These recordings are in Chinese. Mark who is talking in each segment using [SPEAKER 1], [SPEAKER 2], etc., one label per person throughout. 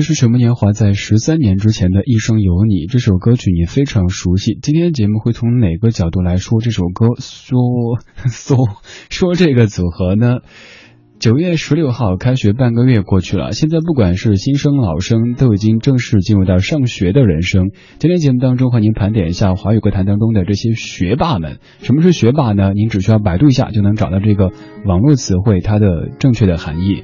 [SPEAKER 1] 这是什么年华在十三年之前的一生有你这首歌曲你非常熟悉。今天节目会从哪个角度来说这首歌？说说说这个组合呢？九月十六号开学半个月过去了，现在不管是新生老生，都已经正式进入到上学的人生。今天节目当中和您盘点一下华语歌坛当中的这些学霸们。什么是学霸呢？您只需要百度一下就能找到这个网络词汇，它的正确的含义。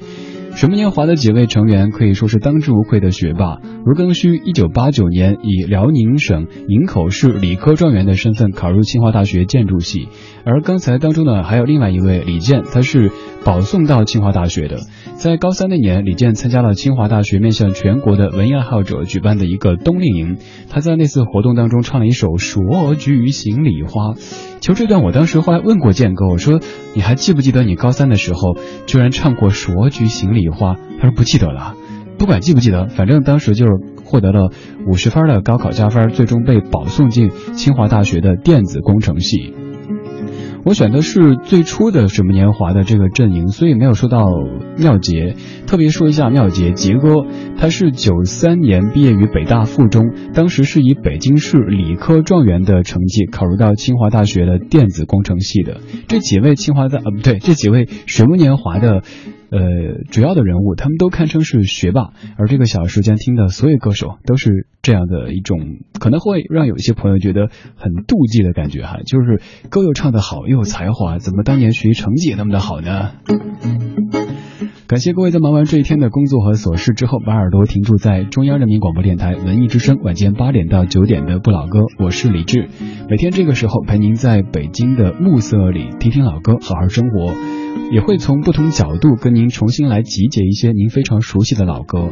[SPEAKER 1] 什么年华的几位成员可以说是当之无愧的学霸。卢庚戌，一九八九年以辽宁省营口市理科状元的身份考入清华大学建筑系，而刚才当中呢还有另外一位李健，他是保送到清华大学的。在高三那年，李健参加了清华大学面向全国的文艺爱好者举办的一个冬令营，他在那次活动当中唱了一首《说句心里话》。其实这段我当时后来问过健哥，我说你还记不记得你高三的时候居然唱过《说句心里话》？他说不记得了。不管记不记得，反正当时就是获得了五十分的高考加分，最终被保送进清华大学的电子工程系。我选的是最初的水木年华的这个阵营，所以没有说到妙杰。特别说一下妙杰，杰哥，他是九三年毕业于北大附中，当时是以北京市理科状元的成绩考入到清华大学的电子工程系的。这几位清华的啊不对，这几位水木年华的。呃，主要的人物他们都堪称是学霸，而这个小时间听的所有歌手都是这样的一种，可能会让有一些朋友觉得很妒忌的感觉哈，就是歌又唱得好，又有才华，怎么当年学习成绩也那么的好呢？感谢各位在忙完这一天的工作和琐事之后，把耳朵停住在中央人民广播电台文艺之声晚间八点到九点的不老歌，我是李志，每天这个时候陪您在北京的暮色里听听老歌，好好生活。也会从不同角度跟您重新来集结一些您非常熟悉的老歌。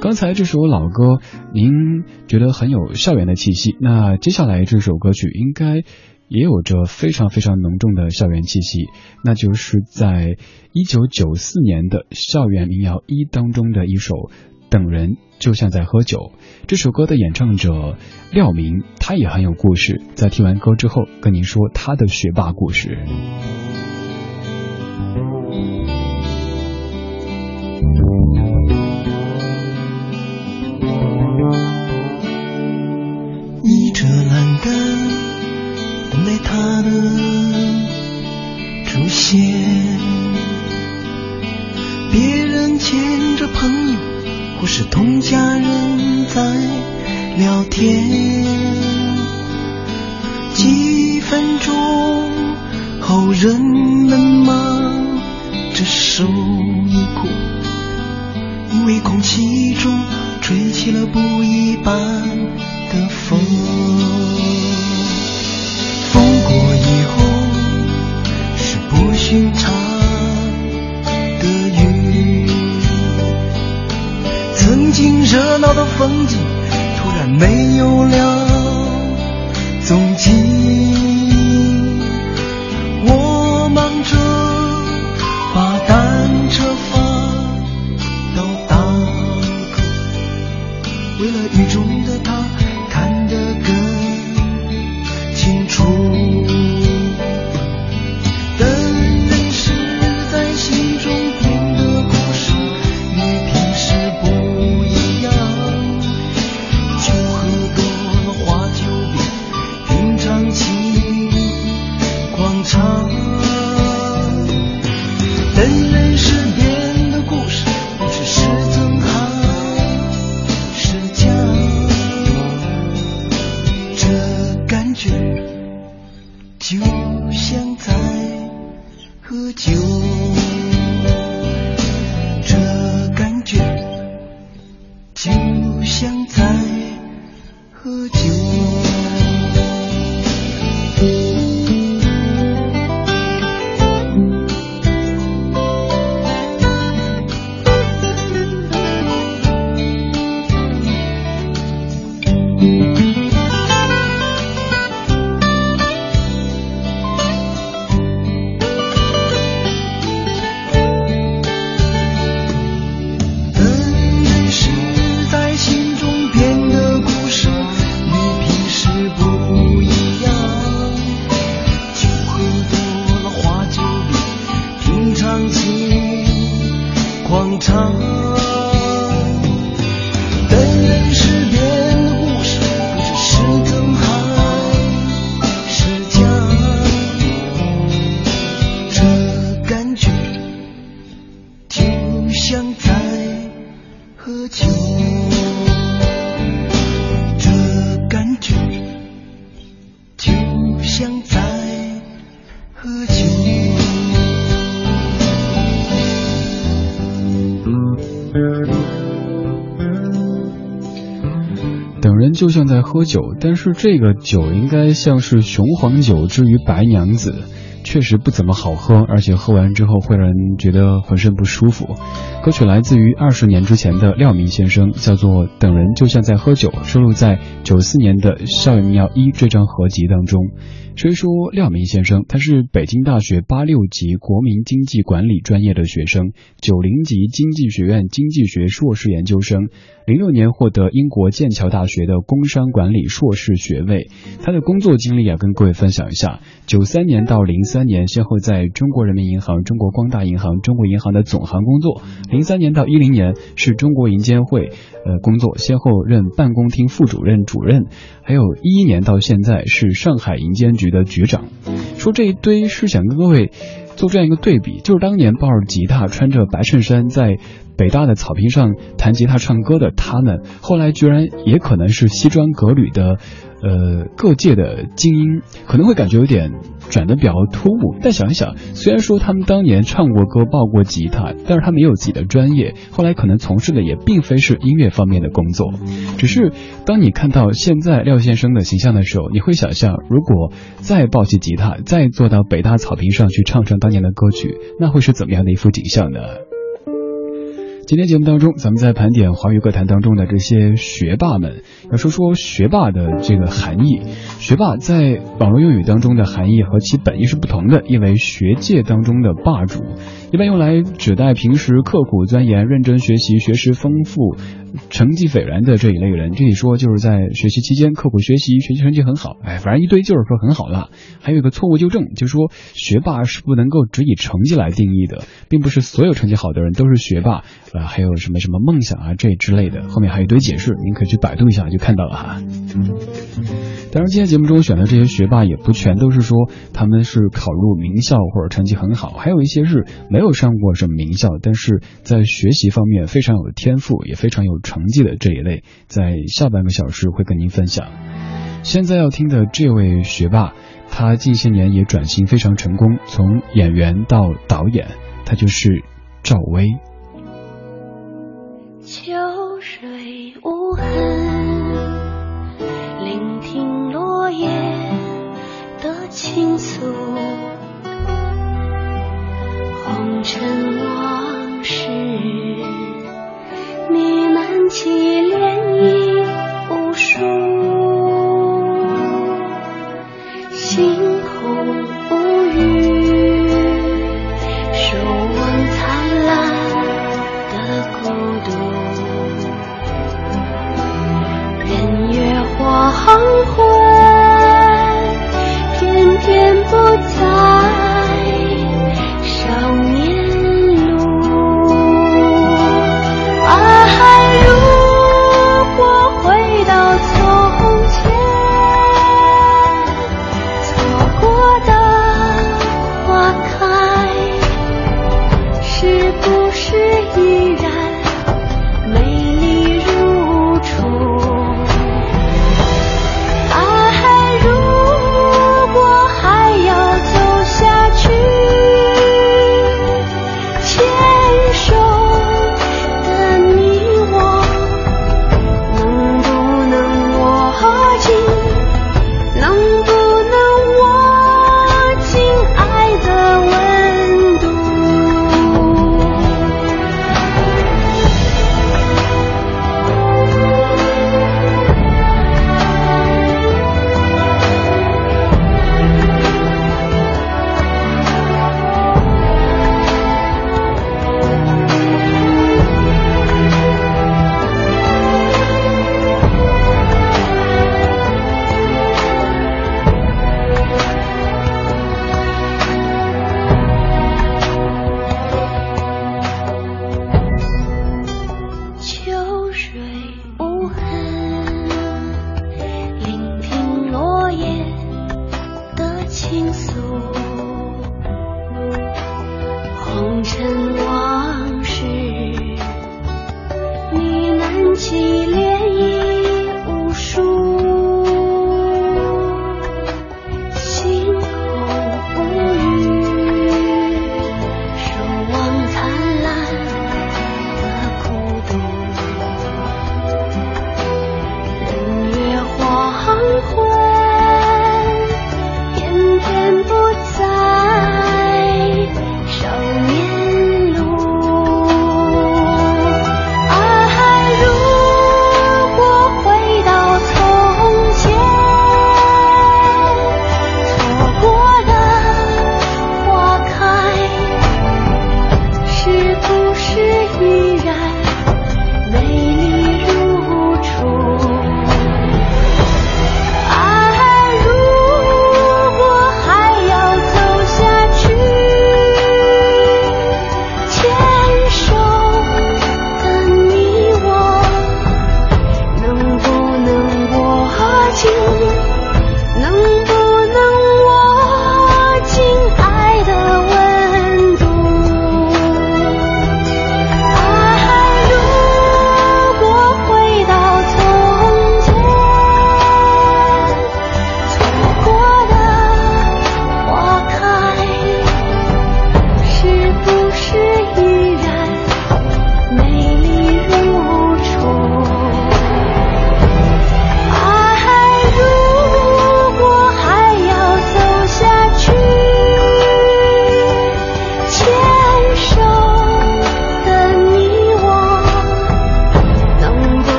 [SPEAKER 1] 刚才这首老歌，您觉得很有校园的气息。那接下来这首歌曲应该也有着非常非常浓重的校园气息。那就是在一九九四年的校园民谣一当中的一首《等人就像在喝酒》。这首歌的演唱者廖明，他也很有故事。在听完歌之后，跟您说他的学霸故事。
[SPEAKER 2] 他的出现。别人牵着朋友或是同家人在聊天，几分钟后人们忙着收衣裤，因为空气中吹起了不一般。的，风寻常的雨，曾经热闹的风景突然没有了踪迹。
[SPEAKER 1] 长。就像在喝酒，但是这个酒应该像是雄黄酒之于白娘子。确实不怎么好喝，而且喝完之后会让人觉得浑身不舒服。歌曲来自于二十年之前的廖明先生，叫做《等人就像在喝酒》，收录在九四年的《校园民谣一》这张合集当中。说一说廖明先生，他是北京大学八六级国民经济管理专业的学生，九零级经济学院经济学硕士研究生，零六年获得英国剑桥大学的工商管理硕士学位。他的工作经历啊，跟各位分享一下：九三年到零三年，先后在中国人民银行、中国光大银行、中国银行的总行工作；零三年到一零年是中国银监会呃工作，先后任办公厅副主任、主任；还有一一年到现在是上海银监局。局的局长说：“这一堆是想跟各位做这样一个对比，就是当年抱着吉他，穿着白衬衫，在北大的草坪上弹吉他唱歌的他们，后来居然也可能是西装革履的。”呃，各界的精英可能会感觉有点转的比较突兀，但想一想，虽然说他们当年唱过歌、抱过吉他，但是他们也有自己的专业，后来可能从事的也并非是音乐方面的工作。只是当你看到现在廖先生的形象的时候，你会想象，如果再抱起吉他，再坐到北大草坪上去唱唱当年的歌曲，那会是怎么样的一幅景象呢？今天节目当中，咱们在盘点华语歌坛当中的这些学霸们，要说说学霸的这个含义。学霸在网络用语当中的含义和其本意是不同的，意为学界当中的霸主，一般用来指代平时刻苦钻研、认真学习、学识丰富。成绩斐然的这一类人，这里说就是在学习期间刻苦学习，学习成绩很好，哎，反正一堆就是说很好了。还有一个错误纠正，就是说学霸是不能够只以成绩来定义的，并不是所有成绩好的人都是学霸啊。还有什么什么梦想啊这之类的，后面还有一堆解释，您可以去百度一下就看到了哈。当然，今天节目中选的这些学霸也不全都是说他们是考入名校或者成绩很好，还有一些是没有上过什么名校，但是在学习方面非常有天赋，也非常有。成绩的这一类，在下半个小时会跟您分享。现在要听的这位学霸，他近些年也转型非常成功，从演员到导演，他就是赵薇。
[SPEAKER 3] 尘往事。弥漫起涟漪无数，星空无语，守望灿烂的孤独。人月黄昏，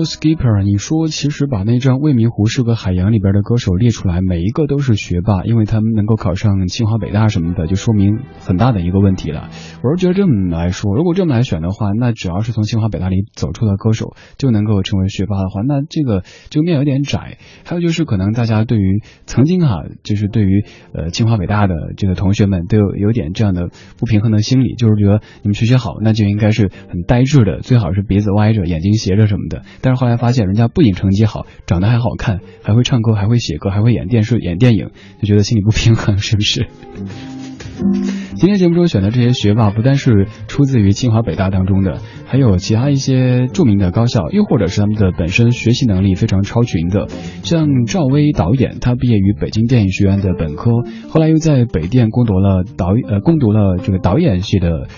[SPEAKER 1] skipper，你说其实把那张《未名湖是个海洋》里边的歌手列出来，每一个都是学霸，因为他们能够考上清华北大什么的，就说明很大的一个问题了。我是觉得这么来说，如果这么来选的话，那只要是从清华北大里走出的歌手就能够成为学霸的话，那这个这个面有点窄。还有就是可能大家对于曾经哈，就是对于呃清华北大的这个同学们都有有点这样的不平衡的心理，就是觉得你们学习好，那就应该是很呆滞的，最好是鼻子歪着，眼睛斜着什么的。但是后来发现，人家不仅成绩好，长得还好看，还会唱歌，还会写歌，还会演电视、演电影，就觉得心里不平衡，是不是？今天节目中选的这些学霸，不单是出自于清华北大当中的，还有其他一些著名的高校，又或者是他们的本身学习能力非常超群的，像赵薇导演，他毕业于北京电影学院的本科，后来又在北电攻读了导呃攻读了这个导演系的。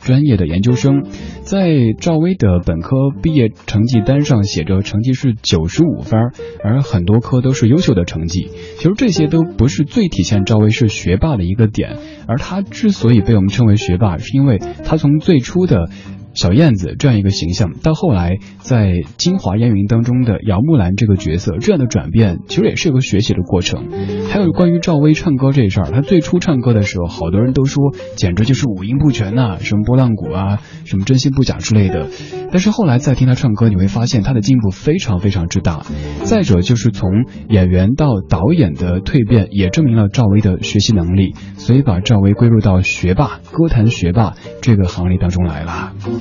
[SPEAKER 1] 专业的研究生，在赵薇的本科毕业成绩单上写着成绩是九十五分，而很多科都是优秀的成绩。其实这些都不是最体现赵薇是学霸的一个点，而她之所以被我们称为学霸，是因为她从最初的。小燕子这样一个形象，到后来在《京华烟云》当中的姚木兰这个角色，这样的转变其实也是一个学习的过程。还有关于赵薇唱歌这事儿，她最初唱歌的时候，好多人都说简直就是五音不全呐，什么拨浪鼓啊，什么真心不假之类的。但是后来再听她唱歌，你会发现她的进步非常非常之大。再者就是从演员到导演的蜕变，也证明了赵薇的学习能力，所以把赵薇归入到学霸、歌坛学霸这个行列当中来了。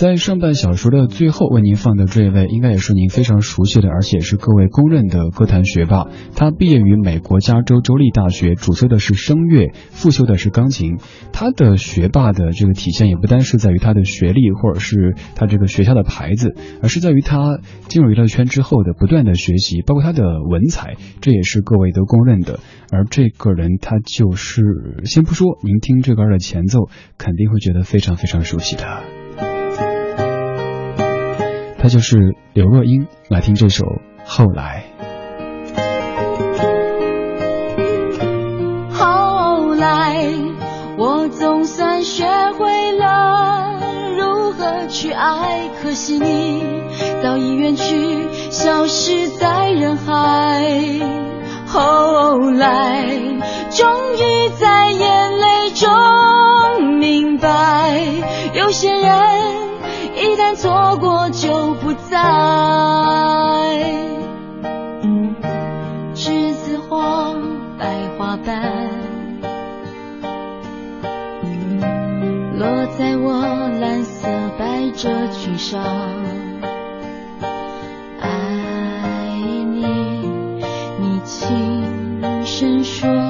[SPEAKER 1] 在上半小说的最后，为您放的这位，应该也是您非常熟悉的，而且是各位公认的歌坛学霸。他毕业于美国加州州立大学，主修的是声乐，副修的是钢琴。他的学霸的这个体现，也不单是在于他的学历，或者是他这个学校的牌子，而是在于他进入娱乐圈之后的不断的学习，包括他的文采，这也是各位都公认的。而这个人，他就是，先不说，您听这歌的前奏，肯定会觉得非常非常熟悉的。他就是刘若英，来听这首《后来》。
[SPEAKER 4] 后来，我总算学会了如何去爱，可惜你早已远去，消失在人海。后来，终于在眼泪中明白，有些人。一旦错过就不再。栀子花白花瓣，落在我蓝色百褶裙上。爱你，你轻声说。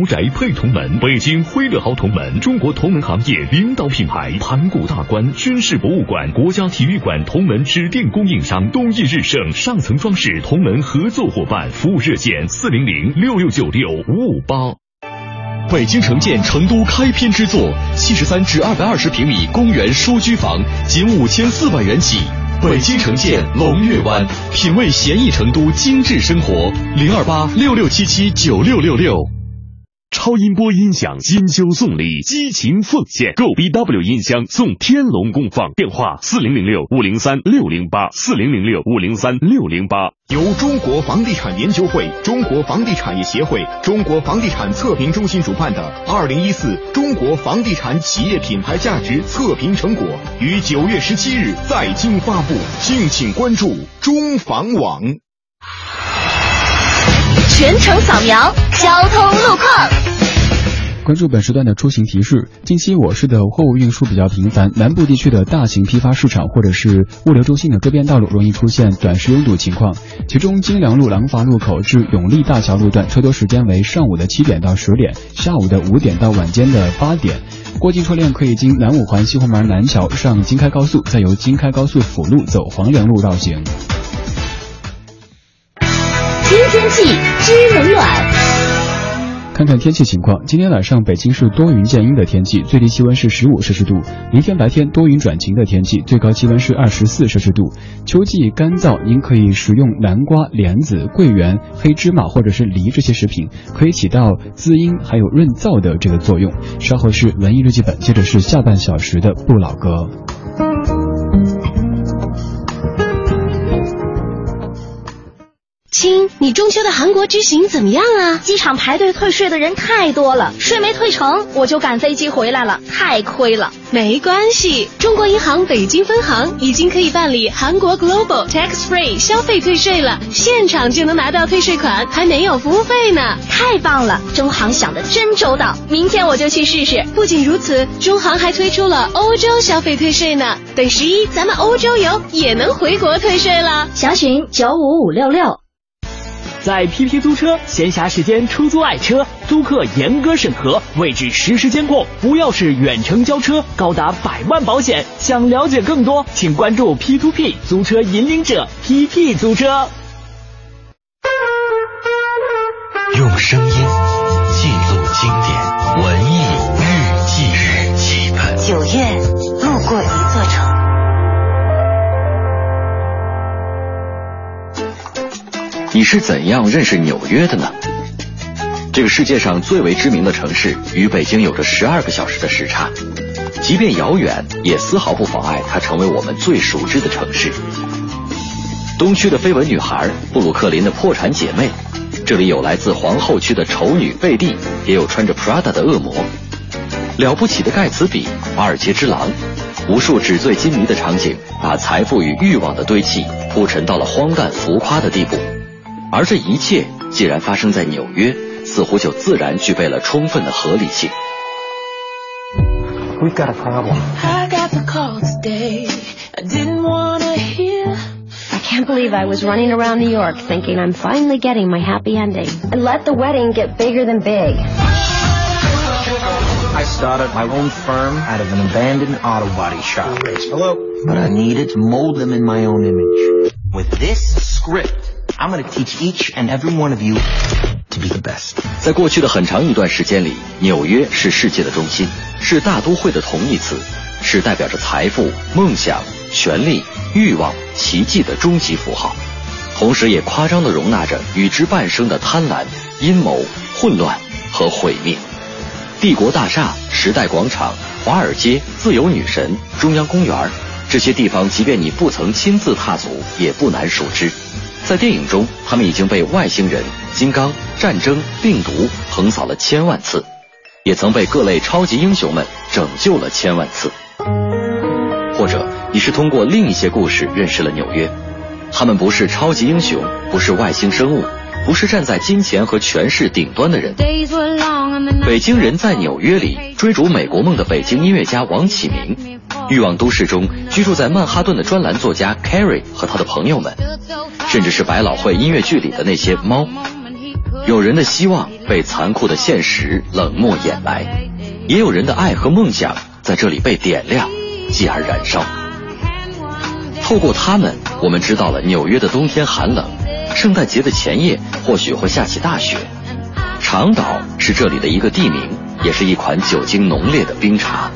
[SPEAKER 5] 豪宅配同门，北京辉乐豪同门，中国同门行业领导品牌，盘古大观军事博物馆、国家体育馆同门指定供应商，东益日盛上层装饰同门合作伙伴，服务热线四零零六六九六五五八。北京城建成都开篇之作，七十三至二百二十平米公园书居房，仅五千四百元起。北京城建龙悦湾，品味闲逸成都精致生活，零二八六六七七九六六六。超音波音响金秋送礼，激情奉献，购 B W 音箱送天龙功放，电话四零零六五零三六零八四零零六五零三六零八。
[SPEAKER 6] 由中国房地产研究会、中国房地产业协会、中国房地产测评中心主办的二零一四中国房地产企业品牌价值测评成果，于九月十七日在京发布，敬请关注中房网。
[SPEAKER 2] 全程扫描交通路况。
[SPEAKER 1] 关注本时段的出行提示。近期我市的货物运输比较频繁，南部地区的大型批发市场或者是物流中心的周边道路容易出现短时拥堵情况。其中金良路廊坊路口至永利大桥路段车多时间为上午的七点到十点，下午的五点到晚间的八点。过境车辆可以经南五环西红门南桥上京开高速，再由京开高速辅路走黄梁路绕行。
[SPEAKER 2] 听天气知冷暖，
[SPEAKER 1] 看看天气情况。今天晚上北京是多云见阴的天气，最低气温是十五摄氏度。明天白天多云转晴的天气，最高气温是二十四摄氏度。秋季干燥，您可以食用南瓜、莲子、桂圆、黑芝麻或者是梨这些食品，可以起到滋阴还有润燥的这个作用。稍后是文艺日记本，接着是下半小时的不老歌。
[SPEAKER 7] 亲，你中秋的韩国之行怎么样啊？
[SPEAKER 8] 机场排队退税的人太多了，税没退成，我就赶飞机回来了，太亏了。
[SPEAKER 7] 没关系，中国银行北京分行已经可以办理韩国 Global Tax Free 消费退税了，现场就能拿到退税款，还没有服务费呢。
[SPEAKER 8] 太棒了，中行想的真周到，明天我就去试试。
[SPEAKER 7] 不仅如此，中行还推出了欧洲消费退税呢。等十一咱们欧洲游也能回国退税了。
[SPEAKER 8] 详询九五五六六。
[SPEAKER 9] 在 PP 租车，闲暇时间出租爱车，租客严格审核，位置实时监控，无钥匙远程交车，高达百万保险。想了解更多，请关注 P2P 租车引领者 PP 租车。
[SPEAKER 10] 用声音记录经典文艺日记日记本。
[SPEAKER 2] 九月，路过
[SPEAKER 11] 你是怎样认识纽约的呢？这个世界上最为知名的城市，与北京有着十二个小时的时差，即便遥远，也丝毫不妨碍它成为我们最熟知的城市。东区的绯闻女孩，布鲁克林的破产姐妹，这里有来自皇后区的丑女贝蒂，也有穿着 Prada 的恶魔，了不起的盖茨比，华尔街之狼，无数纸醉金迷的场景，把财富与欲望的堆砌铺陈到了荒诞浮夸的地步。而这一切既然发生在纽约，似乎就自然具备了充分的合理性。
[SPEAKER 12] We've got a problem.
[SPEAKER 13] I got the call today. I didn't wanna hear.
[SPEAKER 14] I can't believe I was running around New York thinking I'm finally getting my happy ending and let the wedding get bigger than big.
[SPEAKER 12] I started my own firm out of an abandoned auto body shop. Hello. But I needed to mold them in my own image. With this script, I'm going to teach each and every one of you to be the best.
[SPEAKER 11] 在过去的很长一段时间里，纽约是世界的中心，是大都会的同义词，是代表着财富、梦想、权力、欲望、奇迹的终极符号，同时也夸张地容纳着与之伴生的贪婪、阴谋、混乱和毁灭。帝国大厦、时代广场、华尔街、自由女神、中央公园，这些地方，即便你不曾亲自踏足，也不难熟知。在电影中，他们已经被外星人、金刚、战争、病毒横扫了千万次，也曾被各类超级英雄们拯救了千万次。或者，你是通过另一些故事认识了纽约，他们不是超级英雄，不是外星生物，不是站在金钱和权势顶端的人。北京人在纽约里追逐美国梦的北京音乐家王启明。欲望都市中居住在曼哈顿的专栏作家 Carrie 和他的朋友们，甚至是百老汇音乐剧里的那些猫。有人的希望被残酷的现实冷漠掩埋，也有人的爱和梦想在这里被点亮，继而燃烧。透过他们，我们知道了纽约的冬天寒冷，圣诞节的前夜或许会下起大雪。长岛是这里的一个地名，也是一款酒精浓烈的冰茶。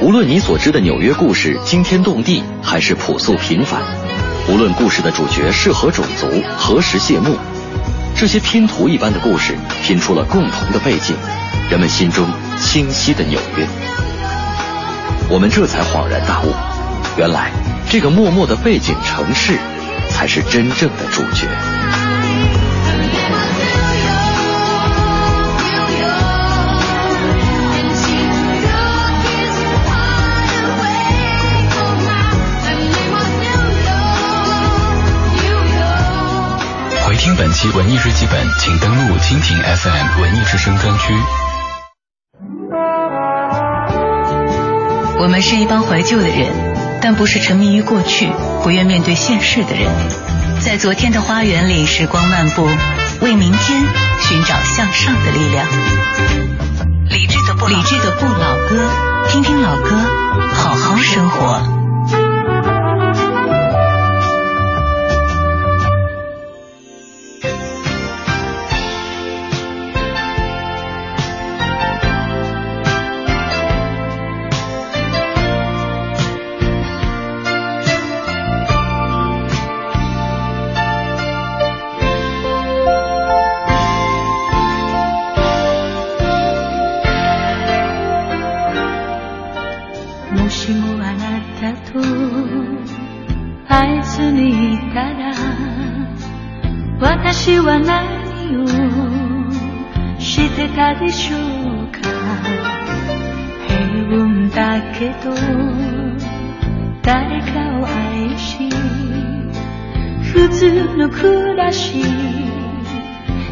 [SPEAKER 11] 无论你所知的纽约故事惊天动地，还是朴素平凡；无论故事的主角是何种族、何时谢幕，这些拼图一般的故事拼出了共同的背景，人们心中清晰的纽约。我们这才恍然大悟，原来这个默默的背景城市，才是真正的主角。
[SPEAKER 10] 听本期文艺日记本，请登录蜻蜓 FM 文艺之声专区。
[SPEAKER 2] 我们是一帮怀旧的人，但不是沉迷于过去、不愿面对现实的人。在昨天的花园里，时光漫步，为明天寻找向上的力量。理智的不理智的不老歌，听听老歌，好好生活。
[SPEAKER 13] 誰かを愛し普通の暮らし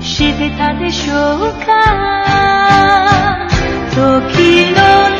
[SPEAKER 13] してたでしょうか？時の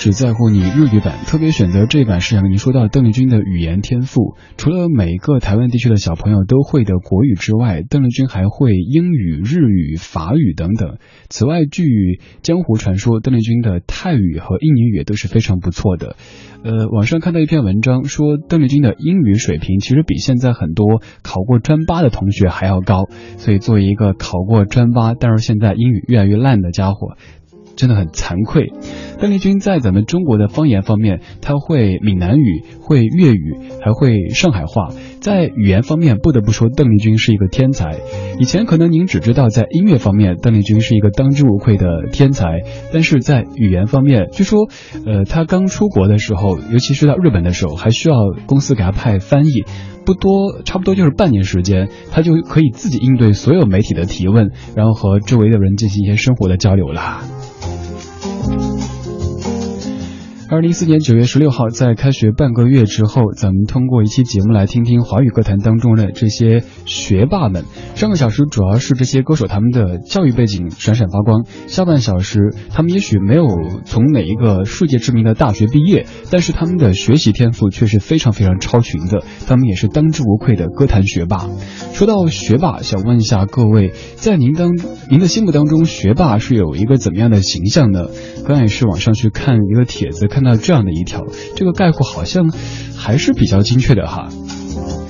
[SPEAKER 1] 只在乎你》日语版，特别选择这版是想跟您说到邓丽君的语言天赋。除了每个台湾地区的小朋友都会的国语之外，邓丽君还会英语、日语、法语等等。此外，据江湖传说，邓丽君的泰语和印尼语都是非常不错的。呃，网上看到一篇文章说，邓丽君的英语水平其实比现在很多考过专八的同学还要高。所以，作为一个考过专八，但是现在英语越来越烂的家伙，真的很惭愧。邓丽君在咱们中国的方言方面，她会闽南语，会粤语，还会上海话。在语言方面，不得不说邓丽君是一个天才。以前可能您只知道在音乐方面，邓丽君是一个当之无愧的天才，但是在语言方面，据说，呃，她刚出国的时候，尤其是到日本的时候，还需要公司给她派翻译。不多，差不多就是半年时间，他就可以自己应对所有媒体的提问，然后和周围的人进行一些生活的交流啦。二零一四年九月十六号，在开学半个月之后，咱们通过一期节目来听听华语歌坛当中的这些学霸们。上个小时主要是这些歌手他们的教育背景闪闪发光，下半小时他们也许没有从哪一个世界知名的大学毕业，但是他们的学习天赋却是非常非常超群的，他们也是当之无愧的歌坛学霸。说到学霸，想问一下各位，在您当您的心目当中，学霸是有一个怎么样的形象呢？刚才也是网上去看一个帖子，看。看到这样的一条，这个概括好像还是比较精确的哈。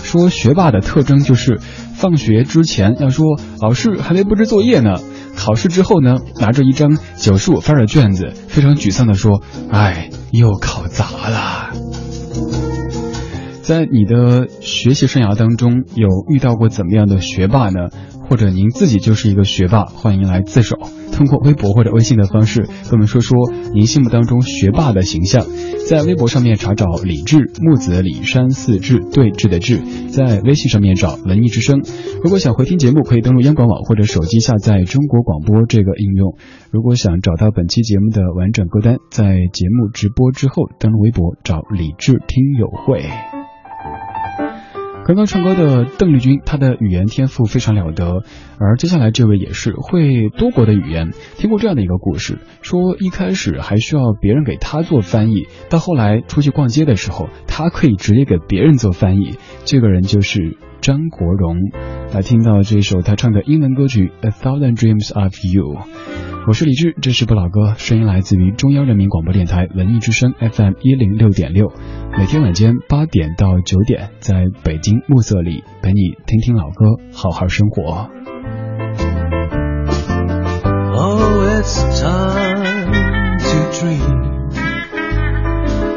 [SPEAKER 1] 说学霸的特征就是放学之前要说老师还没布置作业呢，考试之后呢拿着一张九十五分的卷子，非常沮丧的说：“哎，又考砸了。”在你的学习生涯当中，有遇到过怎么样的学霸呢？或者您自己就是一个学霸，欢迎来自首，通过微博或者微信的方式跟我们说说您心目当中学霸的形象。在微博上面查找李志木子李山四志对峙的志，在微信上面找文艺之声。如果想回听节目，可以登录央广网或者手机下载中国广播这个应用。如果想找到本期节目的完整歌单，在节目直播之后登录微博找李志听友会。刚刚唱歌的邓丽君，她的语言天赋非常了得，而接下来这位也是会多国的语言。听过这样的一个故事，说一开始还需要别人给他做翻译，到后来出去逛街的时候，他可以直接给别人做翻译。这个人就是张国荣。来听到这首他唱的英文歌曲《A Thousand Dreams of You》。我是李志，这是不老歌，声音来自于中央人民广播电台文艺之声 FM 一零六点六，每天晚间八点到九点，在北京暮色里陪你听听老歌，好好生活。
[SPEAKER 15] Oh, it's time to dream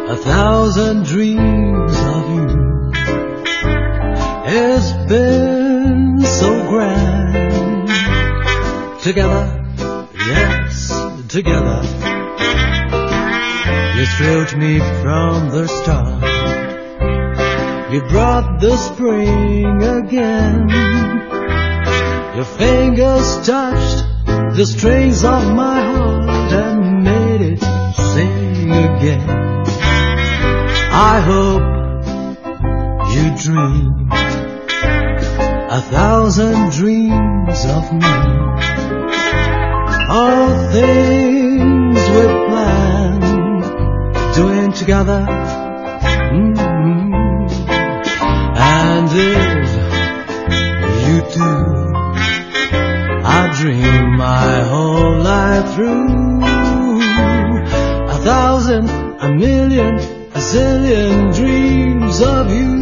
[SPEAKER 15] a thousand dreams of you. It's been so grand together yes, together. You thrilled me from the start. You brought the spring again. Your fingers touched the strings of my heart and made it sing again. I hope you dream a thousand dreams of me all things we planned doing together. Mm-hmm. And if you do, I dream my whole life through. A thousand, a million, a zillion dreams of you.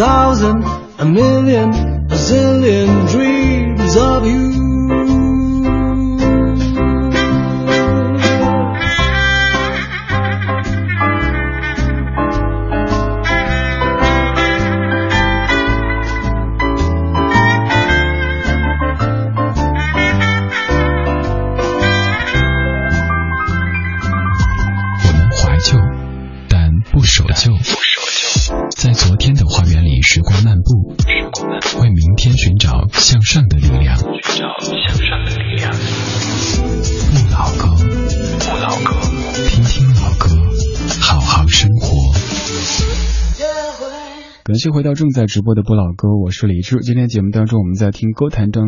[SPEAKER 15] Thousand, a million, a zillion dreams of you.
[SPEAKER 1] 先回到正在直播的不老歌，我是李志。今天节目当中，我们在听歌坛当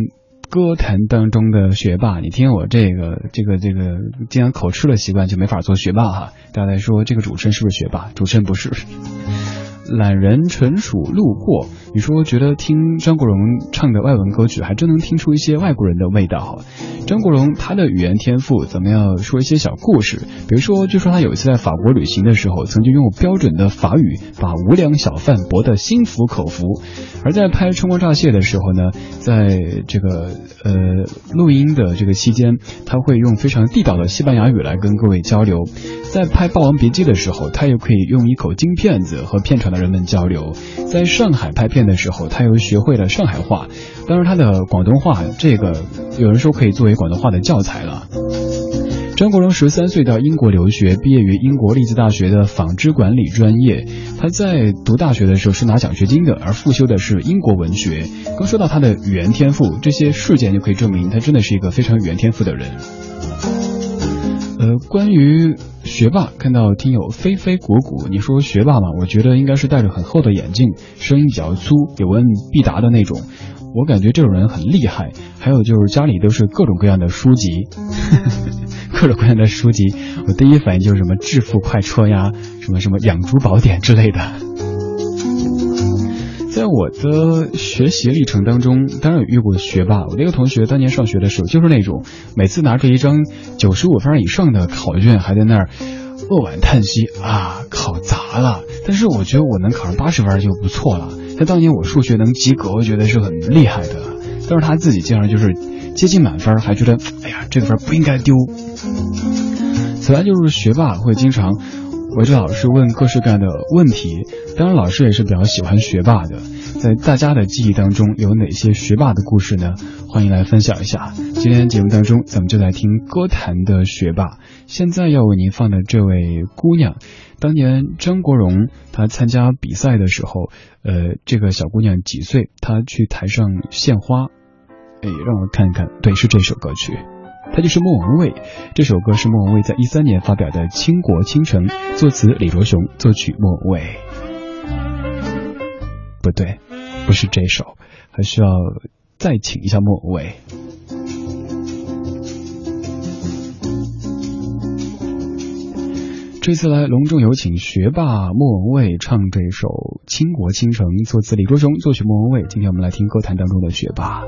[SPEAKER 1] 歌坛当中的学霸。你听我这个这个这个，既然口吃的习惯，就没法做学霸哈。大家来说，这个主持人是不是学霸？主持人不是。懒人纯属路过。你说觉得听张国荣唱的外文歌曲，还真能听出一些外国人的味道。张国荣他的语言天赋，咱们要说一些小故事。比如说，据说他有一次在法国旅行的时候，曾经用标准的法语把无良小贩驳得心服口服。而在拍《春光乍泄》的时候呢，在这个呃录音的这个期间，他会用非常地道的西班牙语来跟各位交流。在拍《霸王别姬》的时候，他又可以用一口京片子和片场的人们交流。在上海拍片的时候，他又学会了上海话。当然，他的广东话，这个有人说可以作为广东话的教材了。张国荣十三岁到英国留学，毕业于英国利兹大学的纺织管理专业。他在读大学的时候是拿奖学金的，而复修的是英国文学。刚说到他的语言天赋，这些事件就可以证明他真的是一个非常语言天赋的人。呃，关于学霸，看到听友飞飞果果，你说学霸嘛？我觉得应该是戴着很厚的眼镜，声音比较粗，有问必答的那种。我感觉这种人很厉害。还有就是家里都是各种各样的书籍，各种各样的书籍，我第一反应就是什么《致富快车》呀，什么什么《养猪宝典》之类的。在我的学习历程当中，当然有遇过学霸。我那个同学当年上学的时候，就是那种每次拿着一张九十五分以上的考卷，还在那儿扼腕叹息啊，考砸了。但是我觉得我能考上八十分就不错了。在当年我数学能及格，我觉得是很厉害的。但是他自己竟然就是接近满分，还觉得哎呀这个分不应该丢。此外就是学霸会经常围着老师问各式各样的问题，当然老师也是比较喜欢学霸的。在大家的记忆当中有哪些学霸的故事呢？欢迎来分享一下。今天节目当中咱们就来听歌坛的学霸。现在要为您放的这位姑娘，当年张国荣他参加比赛的时候，呃，这个小姑娘几岁？她去台上献花。哎，让我看看，对，是这首歌曲，它就是莫文蔚。这首歌是莫文蔚在一三年发表的《倾国倾城》，作词李卓雄，作曲莫文蔚。不对，不是这首，还需要再请一下莫文蔚。这次来隆重有请学霸莫文蔚唱这首《倾国倾城》，作词李卓雄，作曲莫文蔚。今天我们来听歌坛当中的学霸。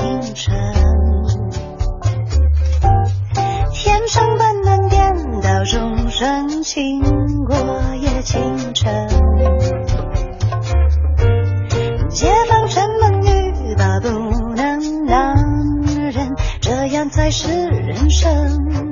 [SPEAKER 16] 清晨。天上半冷颠倒众生倾国也倾城解放城门欲罢不能男人这样才是人生。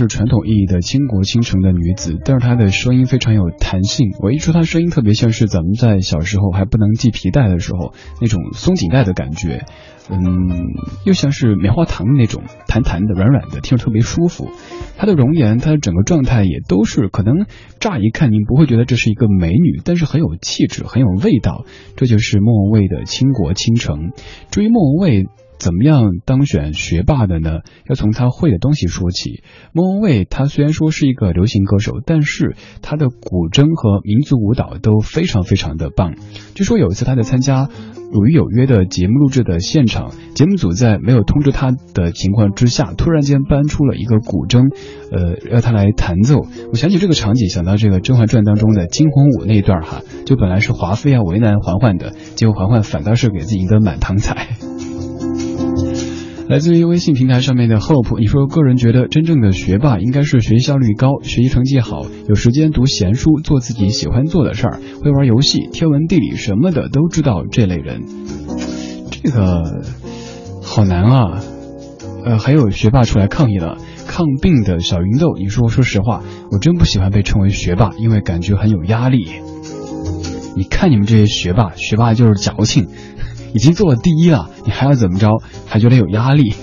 [SPEAKER 1] 是传统意义的倾国倾城的女子，但是她的声音非常有弹性。我一说她声音特别像是咱们在小时候还不能系皮带的时候那种松紧带的感觉，嗯，又像是棉花糖那种弹弹的、软软的，听着特别舒服。她的容颜，她的整个状态也都是可能乍一看您不会觉得这是一个美女，但是很有气质、很有味道。这就是莫文蔚的倾国倾城。至于莫文蔚。怎么样当选学霸的呢？要从他会的东西说起。莫文蔚他虽然说是一个流行歌手，但是他的古筝和民族舞蹈都非常非常的棒。据说有一次他在参加《鲁豫有约》的节目录制的现场，节目组在没有通知他的情况之下，突然间搬出了一个古筝，呃，让他来弹奏。我想起这个场景，想到这个《甄嬛传》当中的惊鸿舞那一段哈，就本来是华妃要为难嬛嬛的，结果嬛嬛反倒是给自己一个满堂彩。来自于微信平台上面的 Hope，你说个人觉得真正的学霸应该是学习效率高、学习成绩好、有时间读闲书、做自己喜欢做的事儿、会玩游戏、天文地理什么的都知道这类人。这个好难啊！呃，还有学霸出来抗议了，抗病的小芸豆，你说说实话，我真不喜欢被称为学霸，因为感觉很有压力。你看你们这些学霸，学霸就是矫情。已经做了第一了，你还要怎么着？还觉得有压力？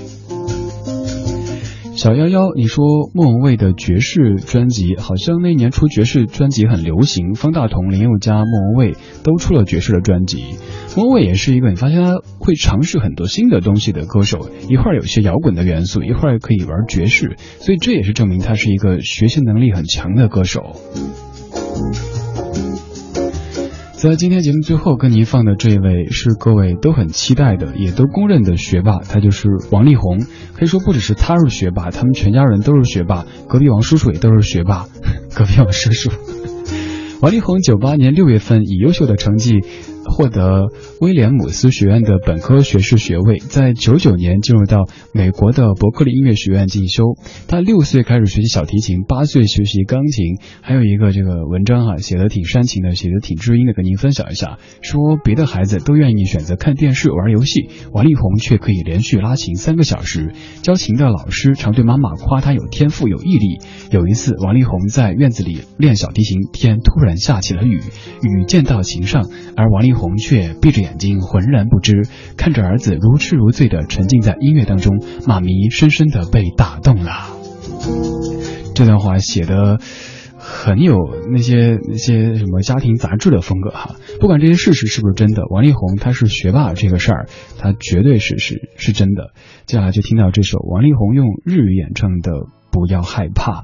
[SPEAKER 1] 小幺幺，你说莫文蔚的爵士专辑好像那年出爵士专辑很流行，方大同、林宥嘉、莫文蔚都出了爵士的专辑。莫文蔚也是一个你发现他会尝试很多新的东西的歌手，一会儿有些摇滚的元素，一会儿可以玩爵士，所以这也是证明他是一个学习能力很强的歌手。在今天节目最后跟您放的这一位是各位都很期待的，也都公认的学霸，他就是王力宏。可以说不只是他是学霸，他们全家人都是学霸，隔壁王叔叔也都是学霸，隔壁王叔叔。王力宏九八年六月份以优秀的成绩。获得威廉姆斯学院的本科学士学位，在九九年进入到美国的伯克利音乐学院进修。他六岁开始学习小提琴，八岁学习钢琴。还有一个这个文章哈，写的挺煽情的，写的挺知音的，跟您分享一下。说别的孩子都愿意选择看电视玩游戏，王力宏却可以连续拉琴三个小时。教琴的老师常对妈妈夸他有天赋有毅力。有一次，王力宏在院子里练小提琴，天突然下起了雨，雨溅到琴上，而王力。红雀闭着眼睛，浑然不知，看着儿子如痴如醉的沉浸在音乐当中，妈咪深深的被打动了。这段话写的很有那些那些什么家庭杂志的风格哈。不管这些事实是不是真的，王力宏他是学霸这个事儿，他绝对是是是真的。接下来就听到这首王力宏用日语演唱的《不要害怕》。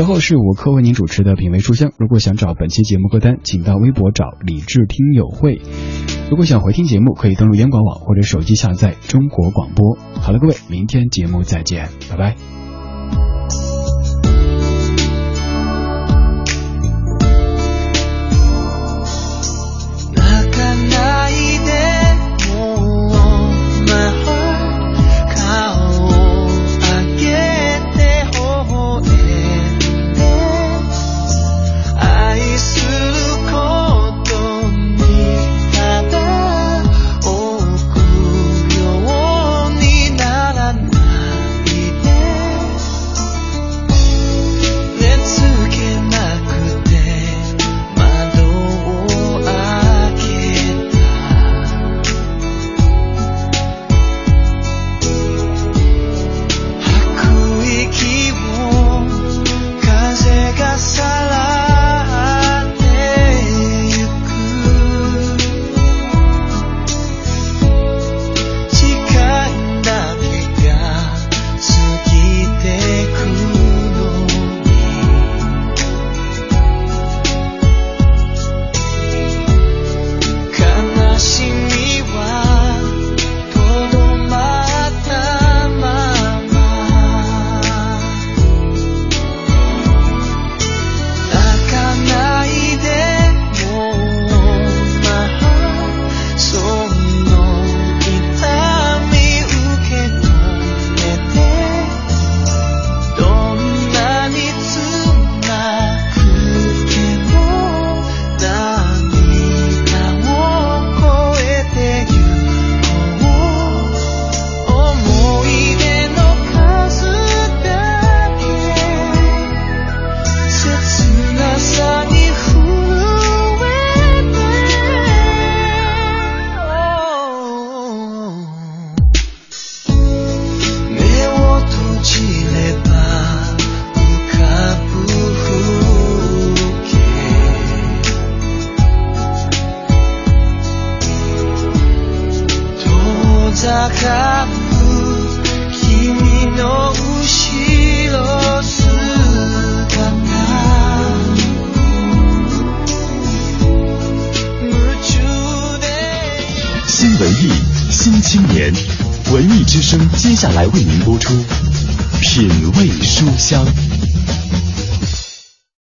[SPEAKER 1] 稍后是我科为您主持的品味书香。如果想找本期节目歌单，请到微博找李智听友会。如果想回听节目，可以登录央广网或者手机下载中国广播。好了，各位，明天节目再见，拜拜。